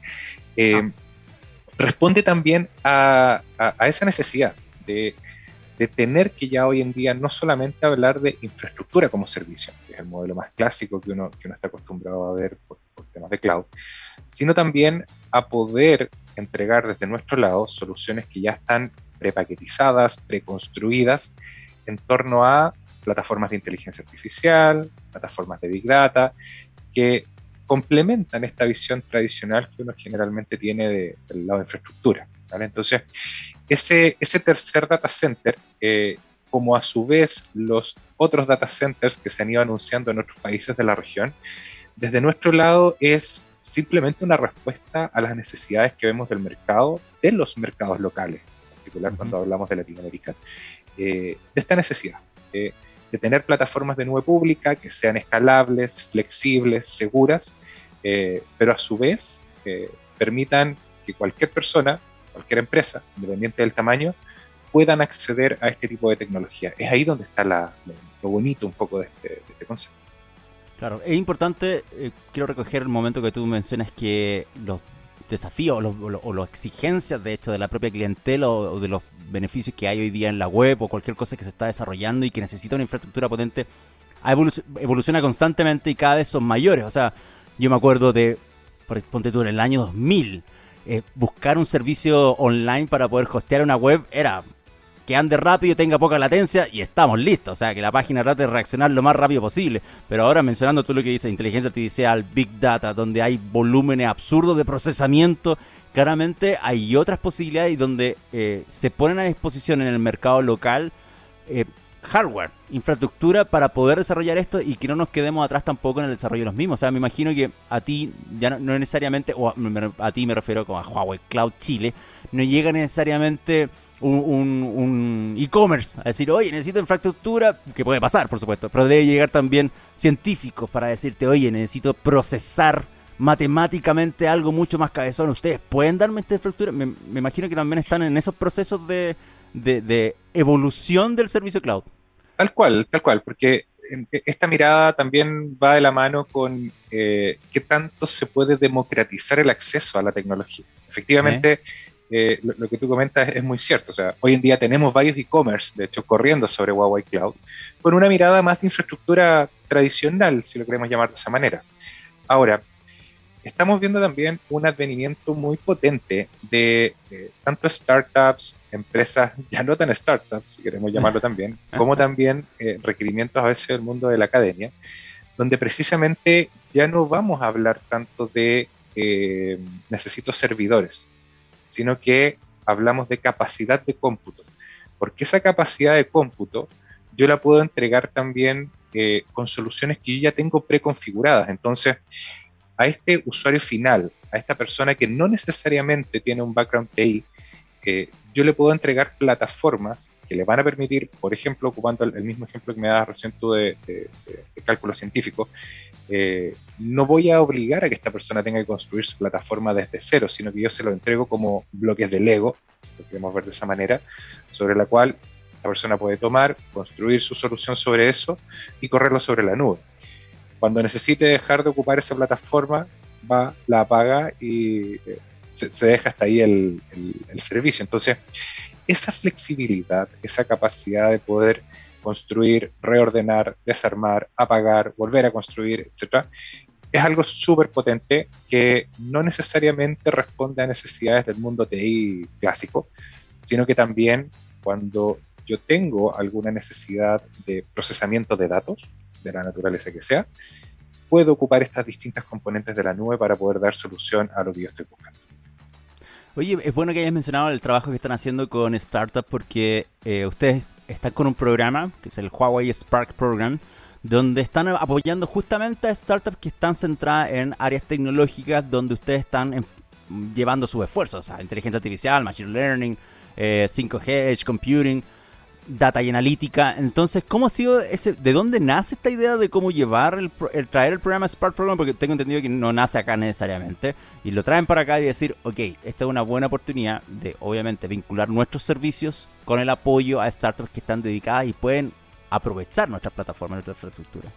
eh, responde también a, esa necesidad de, tener que ya hoy en día no solamente hablar de infraestructura como servicio, que es el modelo más clásico que uno, que uno está acostumbrado a ver por, por temas de cloud, sino también a poder entregar desde nuestro lado soluciones que ya están prepaquetizadas, preconstruidas en torno a plataformas de inteligencia artificial, plataformas de Big Data, que complementan esta visión tradicional que uno generalmente tiene del lado de infraestructura. Entonces, ese, ese tercer data center, eh, como a su vez los otros data centers que se han ido anunciando en otros países de la región, desde nuestro lado es simplemente una respuesta a las necesidades que vemos del mercado, de los mercados locales, en particular cuando hablamos de Latinoamérica, eh, de esta necesidad. Eh, de tener plataformas de nube pública que sean escalables, flexibles, seguras, eh, pero a su vez permitan que cualquier persona, cualquier empresa, independiente del tamaño, puedan acceder a este tipo de tecnología. Es ahí donde está la, lo, bonito un poco de este, de este concepto. Claro, es importante, eh, quiero recoger el momento que tú mencionas que los desafíos o, las exigencias, de hecho, de la propia clientela o, de los beneficios que hay hoy día en la web o cualquier cosa que se está desarrollando y que necesita una infraestructura potente, evoluciona constantemente y cada vez son mayores. O sea, yo me acuerdo de, por, ponte tú, en el año 2000, eh, buscar un servicio online para poder hostear una web era que ande rápido, tenga poca latencia y estamos listos. O sea, que la página trate de reaccionar lo más rápido posible. Pero ahora mencionando tú lo que dice inteligencia artificial, big data, donde hay volúmenes absurdos de procesamiento, claramente hay otras posibilidades donde eh, se ponen a disposición en el mercado local eh, hardware, infraestructura para poder desarrollar esto y que no nos quedemos atrás tampoco en el desarrollo de los mismos. O sea, me imagino que a ti, ya no, necesariamente, o a, a, ti me refiero como a Huawei Cloud Chile, no llega necesariamente un, e-commerce a decir, oye, necesito infraestructura, que puede pasar, por supuesto, pero debe llegar también científicos para decirte, oye, necesito procesar matemáticamente algo mucho más cabezón. ¿Ustedes pueden darme esta infraestructura? Me, imagino que también están en esos procesos de, evolución del servicio cloud. Tal cual, tal cual, porque esta mirada también va de la mano con eh, qué tanto se puede democratizar el acceso a la tecnología. Efectivamente, eh, lo, que tú comentas es, muy cierto. O sea, hoy en día tenemos varios e-commerce, de hecho, corriendo sobre Huawei Cloud, con una mirada más de infraestructura tradicional, si lo queremos llamar de esa manera. Ahora, estamos viendo también un advenimiento muy potente de tanto startups, empresas, ya no tan startups, si queremos llamarlo también, como también eh, requerimientos a veces del mundo de la academia, donde precisamente ya no vamos a hablar tanto de eh, necesito servidores, sino que hablamos de capacidad de cómputo, porque esa capacidad de cómputo yo la puedo entregar también eh, con soluciones que yo ya tengo preconfiguradas. Entonces, a este usuario final, a esta persona que no necesariamente tiene un background TI, yo le puedo entregar plataformas que le van a permitir, por ejemplo, ocupando el, mismo ejemplo que me das recién tú de, cálculo científico, eh, no voy a obligar a que esta persona tenga que construir su plataforma desde cero, sino que yo se lo entrego como bloques de Lego, lo queremos ver de esa manera, sobre la cual la persona puede tomar, construir su solución sobre eso y correrlo sobre la nube. Cuando necesite dejar de ocupar esa plataforma, va, la apaga y eh, se, deja hasta ahí el, el servicio. Entonces, esa flexibilidad, esa capacidad de poder construir, reordenar, desarmar, apagar, volver a construir, etc., es algo súper potente que no necesariamente responde a necesidades del mundo TI clásico, sino que también cuando yo tengo alguna necesidad de procesamiento de datos, de la naturaleza que sea, puedo ocupar estas distintas componentes de la nube para poder dar solución a lo que yo estoy buscando. Oye, es bueno que hayas mencionado el trabajo que están haciendo con startups porque eh, ustedes están con un programa, que es el Huawei Spark Program, donde están apoyando justamente a startups que están centradas en áreas tecnológicas donde ustedes están llevando sus esfuerzos, o sea, inteligencia artificial, machine learning, 5G, eh, edge computing data y analítica. Entonces, ¿cómo ha sido ese, de dónde nace esta idea de cómo llevar el, traer el programa Spark Program? Porque tengo entendido que no nace acá necesariamente. Y lo traen para acá y decir, ok, esta es una buena oportunidad de, obviamente, vincular nuestros servicios con el apoyo a startups que están dedicadas y pueden aprovechar nuestra plataforma, nuestra infraestructura.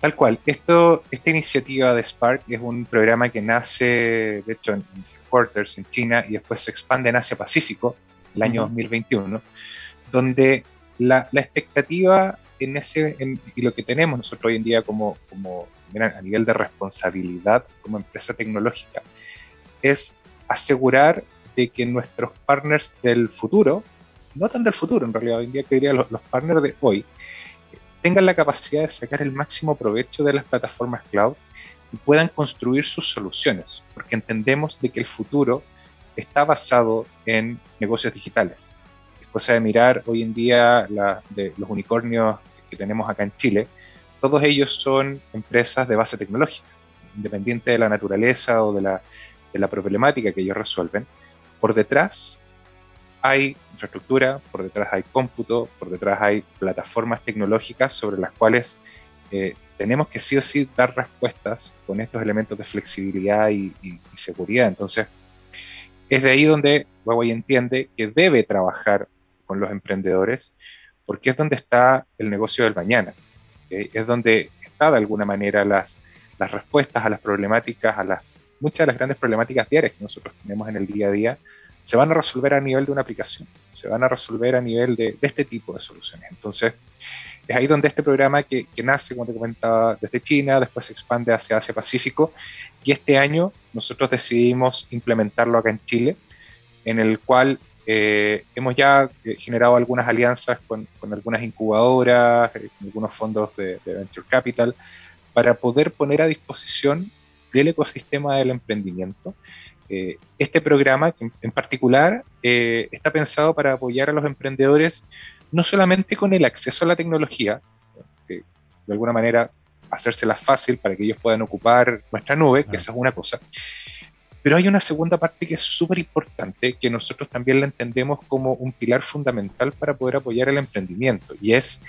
Tal cual. Esto, esta iniciativa de Spark es un programa que nace, de hecho, en headquarters en China y después se expande en Asia Pacífico el año 2021, donde la, expectativa en ese, y lo que tenemos nosotros hoy en día como, como a nivel de responsabilidad como empresa tecnológica es asegurar de que nuestros partners del futuro, no tan del futuro en realidad, hoy en día que diría los, los partners de hoy, tengan la capacidad de sacar el máximo provecho de las plataformas cloud y puedan construir sus soluciones, porque entendemos de que el futuro está basado en negocios digitales. Cosa de mirar hoy en día de los unicornios que tenemos acá en Chile, todos ellos son empresas de base tecnológica, independiente de la naturaleza o de la, de la problemática que ellos resuelven. Por detrás hay infraestructura, por detrás hay cómputo, por detrás hay plataformas tecnológicas sobre las cuales eh, tenemos que sí o sí dar respuestas con estos elementos de flexibilidad y, seguridad. Entonces, es de ahí donde Huawei entiende que debe trabajar con los emprendedores, porque es donde está el negocio del mañana. Es donde está de alguna manera las, las respuestas a las problemáticas, a las muchas de las grandes problemáticas diarias que nosotros tenemos en el día a día, se van a resolver a nivel de una aplicación, se van a resolver a nivel de, este tipo de soluciones. Entonces, es ahí donde este programa que, nace, como te comentaba, desde China, después se expande hacia Asia Pacífico, y este año nosotros decidimos implementarlo acá en Chile, en el cual eh, hemos ya eh, generado algunas alianzas con, algunas incubadoras, eh, con algunos fondos de, de Venture Capital, para poder poner a disposición del ecosistema del emprendimiento. Eh, este programa en particular eh, está pensado para apoyar a los emprendedores no solamente con el acceso a la tecnología, de alguna manera hacérsela fácil para que ellos puedan ocupar nuestra nube, que esa es una cosa, pero hay una segunda parte que es súper importante, que nosotros también la entendemos como un pilar fundamental para poder apoyar el emprendimiento, y es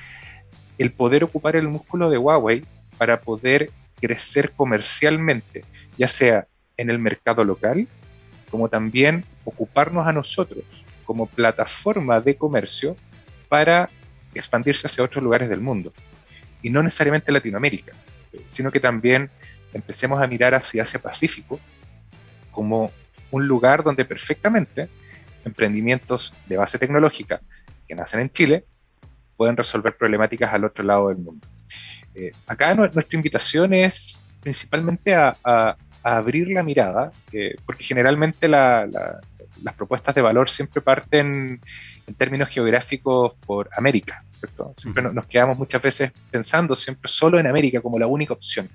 el poder ocupar el músculo de Huawei para poder crecer comercialmente, ya sea en el mercado local, como también ocuparnos a nosotros como plataforma de comercio para expandirse hacia otros lugares del mundo. Y no necesariamente Latinoamérica, sino que también empecemos a mirar hacia Asia Pacífico como un lugar donde perfectamente emprendimientos de base tecnológica que nacen en Chile pueden resolver problemáticas al otro lado del mundo. Eh, acá nuestra invitación es principalmente a, abrir la mirada, eh, porque generalmente las propuestas de valor siempre parten en términos geográficos por América, Siempre nos quedamos muchas veces pensando siempre solo en América como la única opción.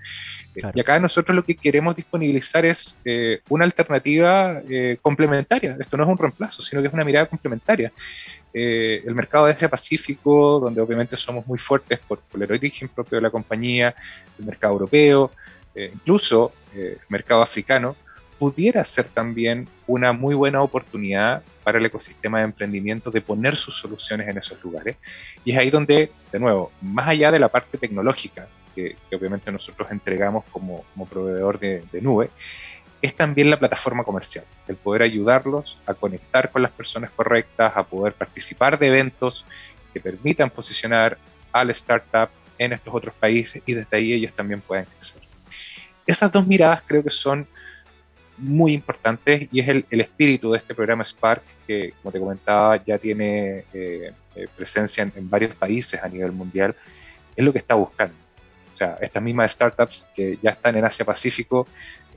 Eh, y acá nosotros lo que queremos disponibilizar es eh, una alternativa complementaria. Esto no es un reemplazo, sino que es una mirada complementaria. el mercado de Asia Pacífico, donde obviamente somos muy fuertes por, por el origen propio de la compañía, el mercado europeo, eh, incluso eh, el mercado africano, pudiera ser también una muy buena oportunidad para el ecosistema de emprendimiento de poner sus soluciones en esos lugares. Y es ahí donde, de nuevo, más allá de la parte tecnológica, que, obviamente nosotros entregamos como, proveedor de, nube, es también la plataforma comercial, el poder ayudarlos a conectar con las personas correctas, a poder participar de eventos que permitan posicionar al startup en estos otros países y desde ahí ellos también pueden crecer. Esas dos miradas creo que son muy importantes y es el, espíritu de este programa Spark, que como te comentaba ya tiene eh, eh, presencia en, varios países a nivel mundial, es lo que está buscando. O sea, estas mismas startups que ya están en Asia Pacífico,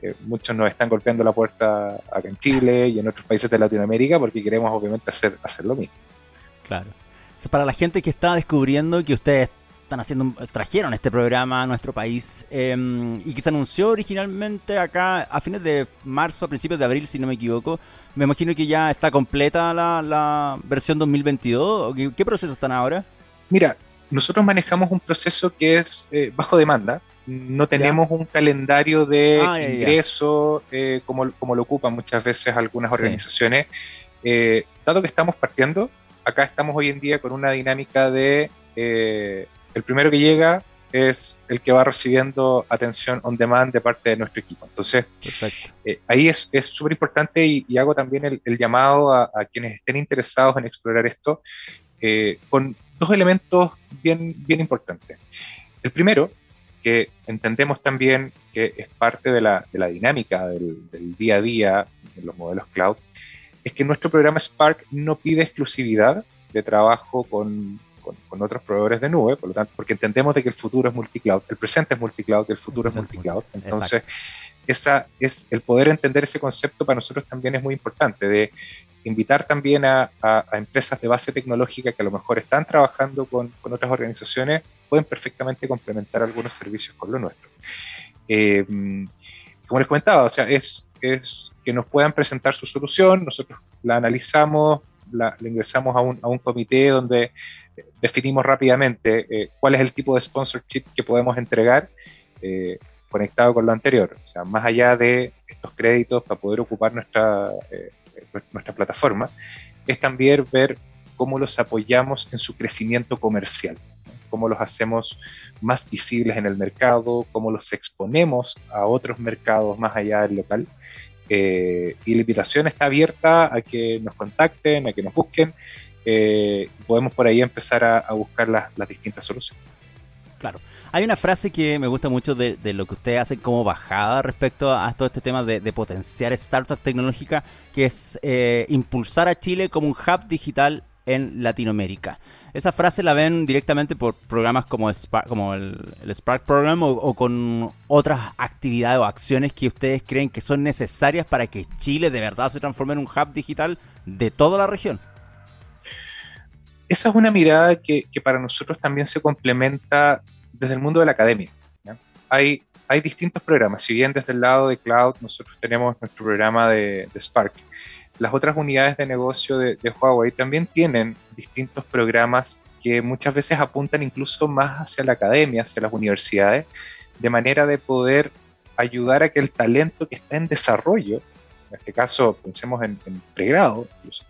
eh, muchos nos están golpeando la puerta acá en Chile y en otros países de Latinoamérica porque queremos obviamente hacer, hacer lo mismo. Claro. para la gente que está descubriendo que ustedes están haciendo, trajeron este programa a nuestro país em, y que se anunció originalmente acá a fines de marzo, a principios de abril, si no me equivoco. Me imagino que ya está completa la, versión 2022. ¿Qué, ¿Qué, proceso están ahora? Mira, nosotros manejamos un proceso que es eh, bajo demanda. No tenemos un calendario de ah, ingreso eh, como, como, lo ocupan muchas veces algunas organizaciones. Eh, dado que estamos partiendo, acá estamos hoy en día con una dinámica de el primero que llega es el que va recibiendo atención on demand de parte de nuestro equipo. Entonces, eh, ahí es súper importante y, hago también el, llamado a, quienes estén interesados en explorar esto eh, con dos elementos bien, bien importantes. El primero que entendemos también que es parte de la, de la dinámica del, del, día a día en los modelos cloud, es que nuestro programa Spark no pide exclusividad de trabajo con, con, con, otros proveedores de nube, por lo tanto, porque entendemos de que el futuro es multicloud, el presente es multicloud, el futuro es multicloud. Entonces, esa es el poder entender ese concepto para nosotros también es muy importante, de invitar también a, a, a empresas de base tecnológica que a lo mejor están trabajando con, con, otras organizaciones, pueden perfectamente complementar algunos servicios con lo nuestro. Eh, como les comentaba, o sea, es, es que nos puedan presentar su solución, nosotros la analizamos, la, la ingresamos a un, a un, comité donde definimos rápidamente eh, cuál es el tipo de sponsorship que podemos entregar eh, conectado con lo anterior. O sea, más allá de estos créditos para poder ocupar nuestra, eh, nuestra plataforma, es también ver cómo los apoyamos en su crecimiento comercial, ¿no? cómo los hacemos más visibles en el mercado, cómo los exponemos a otros mercados más allá del local. Eh, y la invitación está abierta a que nos contacten, a que nos busquen. Eh, podemos por ahí empezar a, buscar las, distintas soluciones. Claro. Hay una frase que me gusta mucho de, lo que ustedes hacen como bajada respecto a todo este tema de, potenciar startup tecnológica, que es eh, impulsar a Chile como un hub digital en Latinoamérica. Esa frase la ven directamente por programas como, Spark, como el, Spark Program o, con otras actividades o acciones que ustedes creen que son necesarias para que Chile de verdad se transforme en un hub digital de toda la región. Esa es una mirada que, para nosotros también se complementa desde el mundo de la academia. Hay, hay distintos programas, si bien desde el lado de cloud nosotros tenemos nuestro programa de, Spark, las otras unidades de negocio de, Huawei también tienen distintos programas que muchas veces apuntan incluso más hacia la academia, hacia las universidades, de manera de poder ayudar a que el talento que está en desarrollo, en este caso pensemos en, en pregrado, incluso,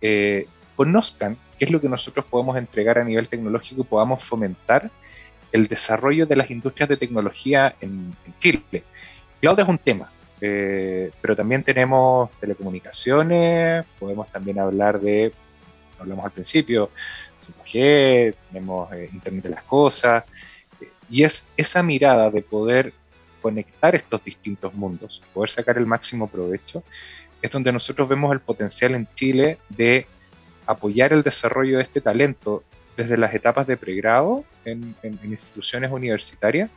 eh, conozcan qué es lo que nosotros podemos entregar a nivel tecnológico y podamos fomentar el desarrollo de las industrias de tecnología en, en Chile. Cloud es un tema, eh, pero también tenemos telecomunicaciones, podemos también hablar de, hablamos al principio, 5G, tenemos eh, Internet de las Cosas, eh, y es esa mirada de poder conectar estos distintos mundos, poder sacar el máximo provecho, es donde nosotros vemos el potencial en Chile de apoyar el desarrollo de este talento desde las etapas de pregrado en, en, en instituciones universitarias,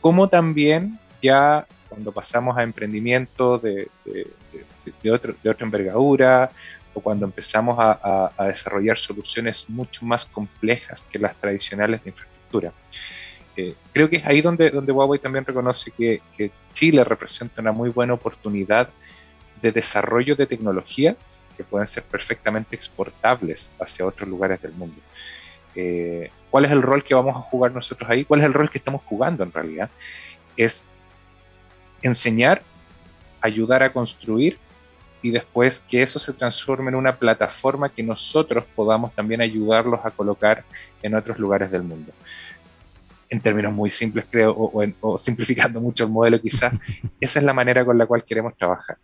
como también ya cuando pasamos a emprendimientos de, de, de, de, otro, de otra envergadura o cuando empezamos a, a, a, desarrollar soluciones mucho más complejas que las tradicionales de infraestructura. Eh, creo que es ahí donde, donde Huawei también reconoce que, que, Chile representa una muy buena oportunidad de desarrollo de tecnologías que pueden ser perfectamente exportables hacia otros lugares del mundo. Eh, ¿Cuál es el rol que vamos a jugar nosotros ahí? ¿Cuál es el rol que estamos jugando en realidad? Es enseñar, ayudar a construir y después que eso se transforme en una plataforma que nosotros podamos también ayudarlos a colocar en otros lugares del mundo. En términos muy simples, creo, o, o, simplificando mucho el modelo quizás, esa es la manera con la cual queremos trabajar.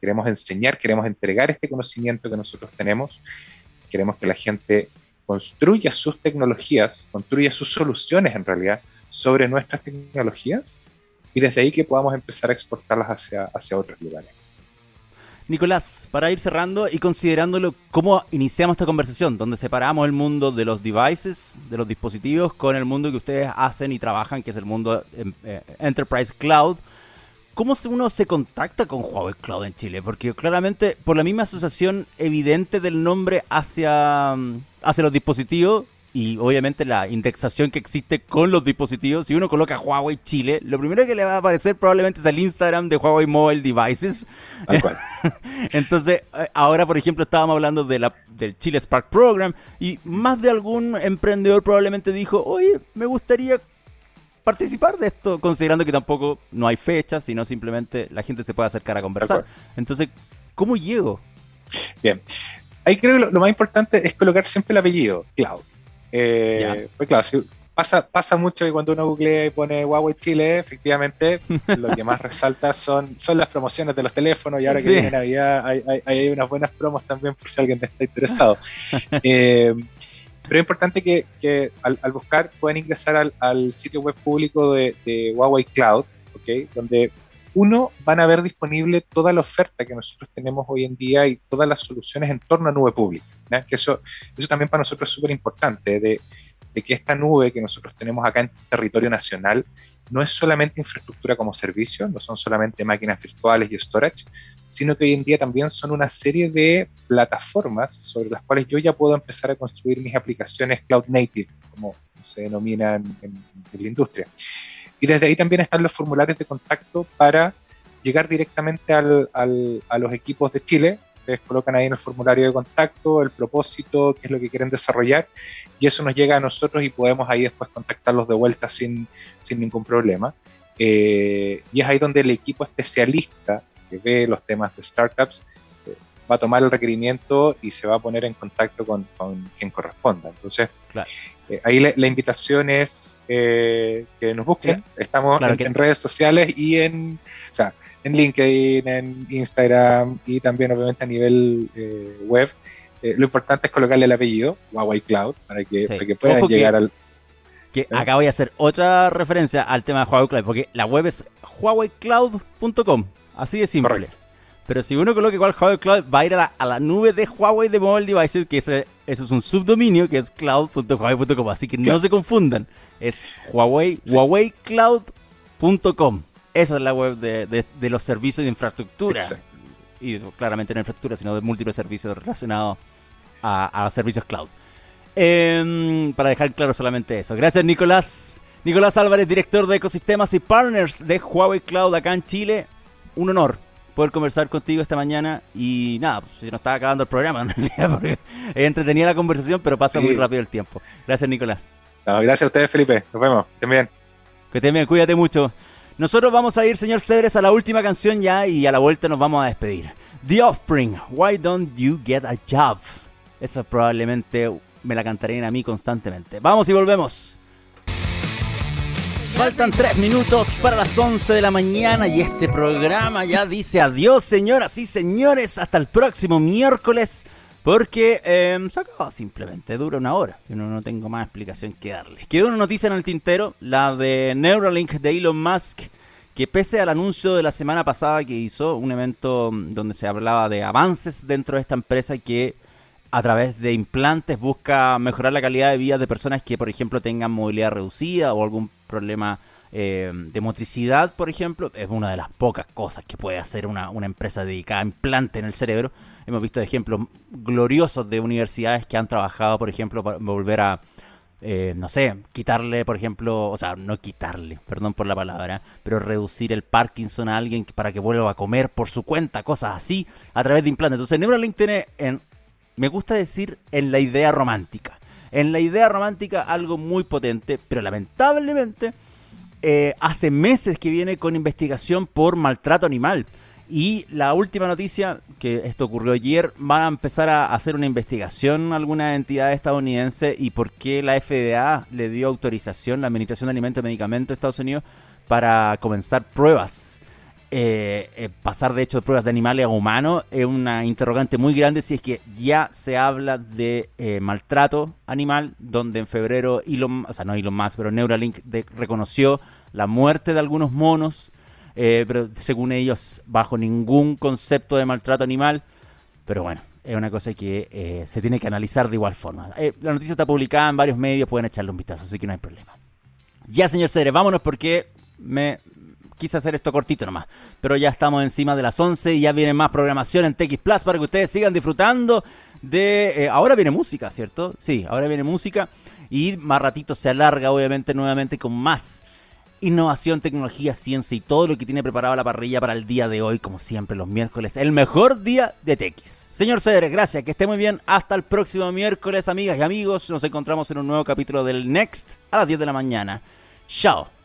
Queremos enseñar, queremos entregar este conocimiento que nosotros tenemos, queremos que la gente construya sus tecnologías, construya sus soluciones en realidad sobre nuestras tecnologías y desde ahí que podamos empezar a exportarlas hacia, hacia otros lugares. Nicolás, para ir cerrando y considerándolo, ¿cómo iniciamos esta conversación? Donde separamos el mundo de los devices, de los dispositivos, con el mundo que ustedes hacen y trabajan, que es el mundo eh, Enterprise Cloud. ¿Cómo uno se contacta con Huawei Cloud en Chile? Porque claramente, por la misma asociación evidente del nombre hacia, hacia los dispositivos, y obviamente la indexación que existe con los dispositivos. Si uno coloca Huawei Chile, lo primero que le va a aparecer probablemente es el Instagram de Huawei Mobile Devices. Entonces, eh, ahora por ejemplo estábamos hablando de la, del Chile Spark Program y más de algún emprendedor probablemente dijo, oye, me gustaría participar de esto, considerando que tampoco no hay fecha, sino simplemente la gente se puede acercar a conversar. Entonces, ¿cómo llego? Bien. Ahí creo que lo, lo más importante es colocar siempre el apellido, Cloud. Eh, pues claro, si pasa, pasa mucho que cuando uno googlea y pone Huawei Chile, efectivamente, lo que más resalta son, son las promociones de los teléfonos y ahora sí. que viene Navidad hay, hay, hay, unas buenas promos también por si alguien está interesado. eh, Pero es importante que, al, buscar puedan ingresar al, sitio web público de, Huawei Cloud, ¿okay? donde uno, van a ver disponible toda la oferta que nosotros tenemos hoy en día y todas las soluciones en torno a nube pública. Que eso, eso también para nosotros es súper importante, de, de, que esta nube que nosotros tenemos acá en territorio nacional no es solamente infraestructura como servicio, no son solamente máquinas virtuales y storage, sino que hoy en día también son una serie de plataformas sobre las cuales yo ya puedo empezar a construir mis aplicaciones cloud native, como se denominan en la industria. Y desde ahí también están los formularios de contacto para llegar directamente al, al, a los equipos de Chile. Ustedes colocan ahí en el formulario de contacto el propósito, qué es lo que quieren desarrollar, y eso nos llega a nosotros y podemos ahí después contactarlos de vuelta sin, sin ningún problema. Eh, y es ahí donde el equipo especialista que ve los temas de startups eh, va a tomar el requerimiento y se va a poner en contacto con, con quien corresponda. Entonces, claro. Eh, ahí la, invitación es eh, que nos busquen. Estamos en, redes sociales y en, o sea, en LinkedIn, en Instagram y también obviamente a nivel eh, web. lo importante es colocarle el apellido, Huawei Cloud, para que, para que puedan llegar al... Que acá voy a hacer otra referencia al tema de Huawei Cloud, porque la web es huaweicloud.com, así de simple. Pero si uno coloca igual Huawei Cloud, va a ir a la, nube de Huawei de Mobile Devices, que ese, eso es un subdominio que es cloud.huawei.com. Así que no se confundan. Es Huawei, huaweicloud.com. Esa es la web de, los servicios de infraestructura. Y claramente no infraestructura, sino de múltiples servicios relacionados a, servicios cloud. Em, para dejar claro solamente eso. Gracias, Nicolás. Nicolás Álvarez, director de ecosistemas y partners de Huawei Cloud acá en Chile. Un honor poder conversar contigo esta mañana y nada, pues, se nos estaba acabando el programa en realidad, porque entretenida la conversación, pero pasa muy rápido el tiempo. Gracias, Nicolás. gracias a ustedes, Felipe. Nos vemos. Estén bien. Que estén bien, cuídate mucho. Nosotros vamos a ir, señor Cedres, a la última canción ya y a la vuelta nos vamos a despedir. The Offspring, Why Don't You Get a Job? Esa probablemente me la cantarían a mí constantemente. Vamos y volvemos. Faltan tres minutos para las 11 de la mañana y este programa ya dice adiós, señoras y señores, hasta el próximo miércoles. Porque acaba simplemente, dura una hora. Yo no, no, tengo más explicación que darles. Quedó una noticia en el tintero, la de Neuralink de Elon Musk, que pese al anuncio de la semana pasada que hizo, un evento donde se hablaba de avances dentro de esta empresa que a través de implantes busca mejorar la calidad de vida de personas que, por ejemplo, tengan movilidad reducida o algún problema eh, de motricidad, por ejemplo. Es una de las pocas cosas que puede hacer una, empresa dedicada a implante en el cerebro. Hemos visto ejemplos gloriosos de universidades que han trabajado, por ejemplo, para volver a, eh, no sé, quitarle, por ejemplo, o sea, no quitarle, perdón por la palabra, pero reducir el Parkinson a alguien para que vuelva a comer por su cuenta, cosas así, a través de implantes. Entonces, Neuralink tiene en me gusta decir en la idea romántica. En la idea romántica algo muy potente, pero lamentablemente eh, hace meses que viene con investigación por maltrato animal. Y la última noticia, que esto ocurrió ayer, van a empezar a hacer una investigación alguna entidad estadounidense y por qué la FDA le dio autorización, la Administración de Alimentos y Medicamentos de Estados Unidos, para comenzar pruebas eh, eh, pasar de hecho de pruebas de animales a humanos es una interrogante muy grande si es que ya se habla de eh, maltrato animal, donde en febrero Elon, o sea, no Elon Musk, pero Neuralink reconoció la muerte de algunos monos, pero según ellos bajo ningún concepto de maltrato animal, pero bueno, es una cosa que se tiene que analizar de igual forma. la noticia está publicada en varios medios, pueden echarle un vistazo, así que no hay problema. Ya, señor Cedre, vámonos porque me quise hacer esto cortito nomás. Pero ya estamos encima de las 11 y ya viene más programación en TX Plus para que ustedes sigan disfrutando de... Eh, ahora viene música, ¿cierto? Sí, ahora viene música. Y más ratito se alarga, obviamente, nuevamente con más innovación, tecnología, ciencia y todo lo que tiene preparado la parrilla para el día de hoy, como siempre, los miércoles, el mejor día de TX. Señor Cedre, gracias, que esté muy bien. Hasta el próximo miércoles, amigas y amigos. Nos encontramos en un nuevo capítulo del Next a las 10 de la mañana. Chao.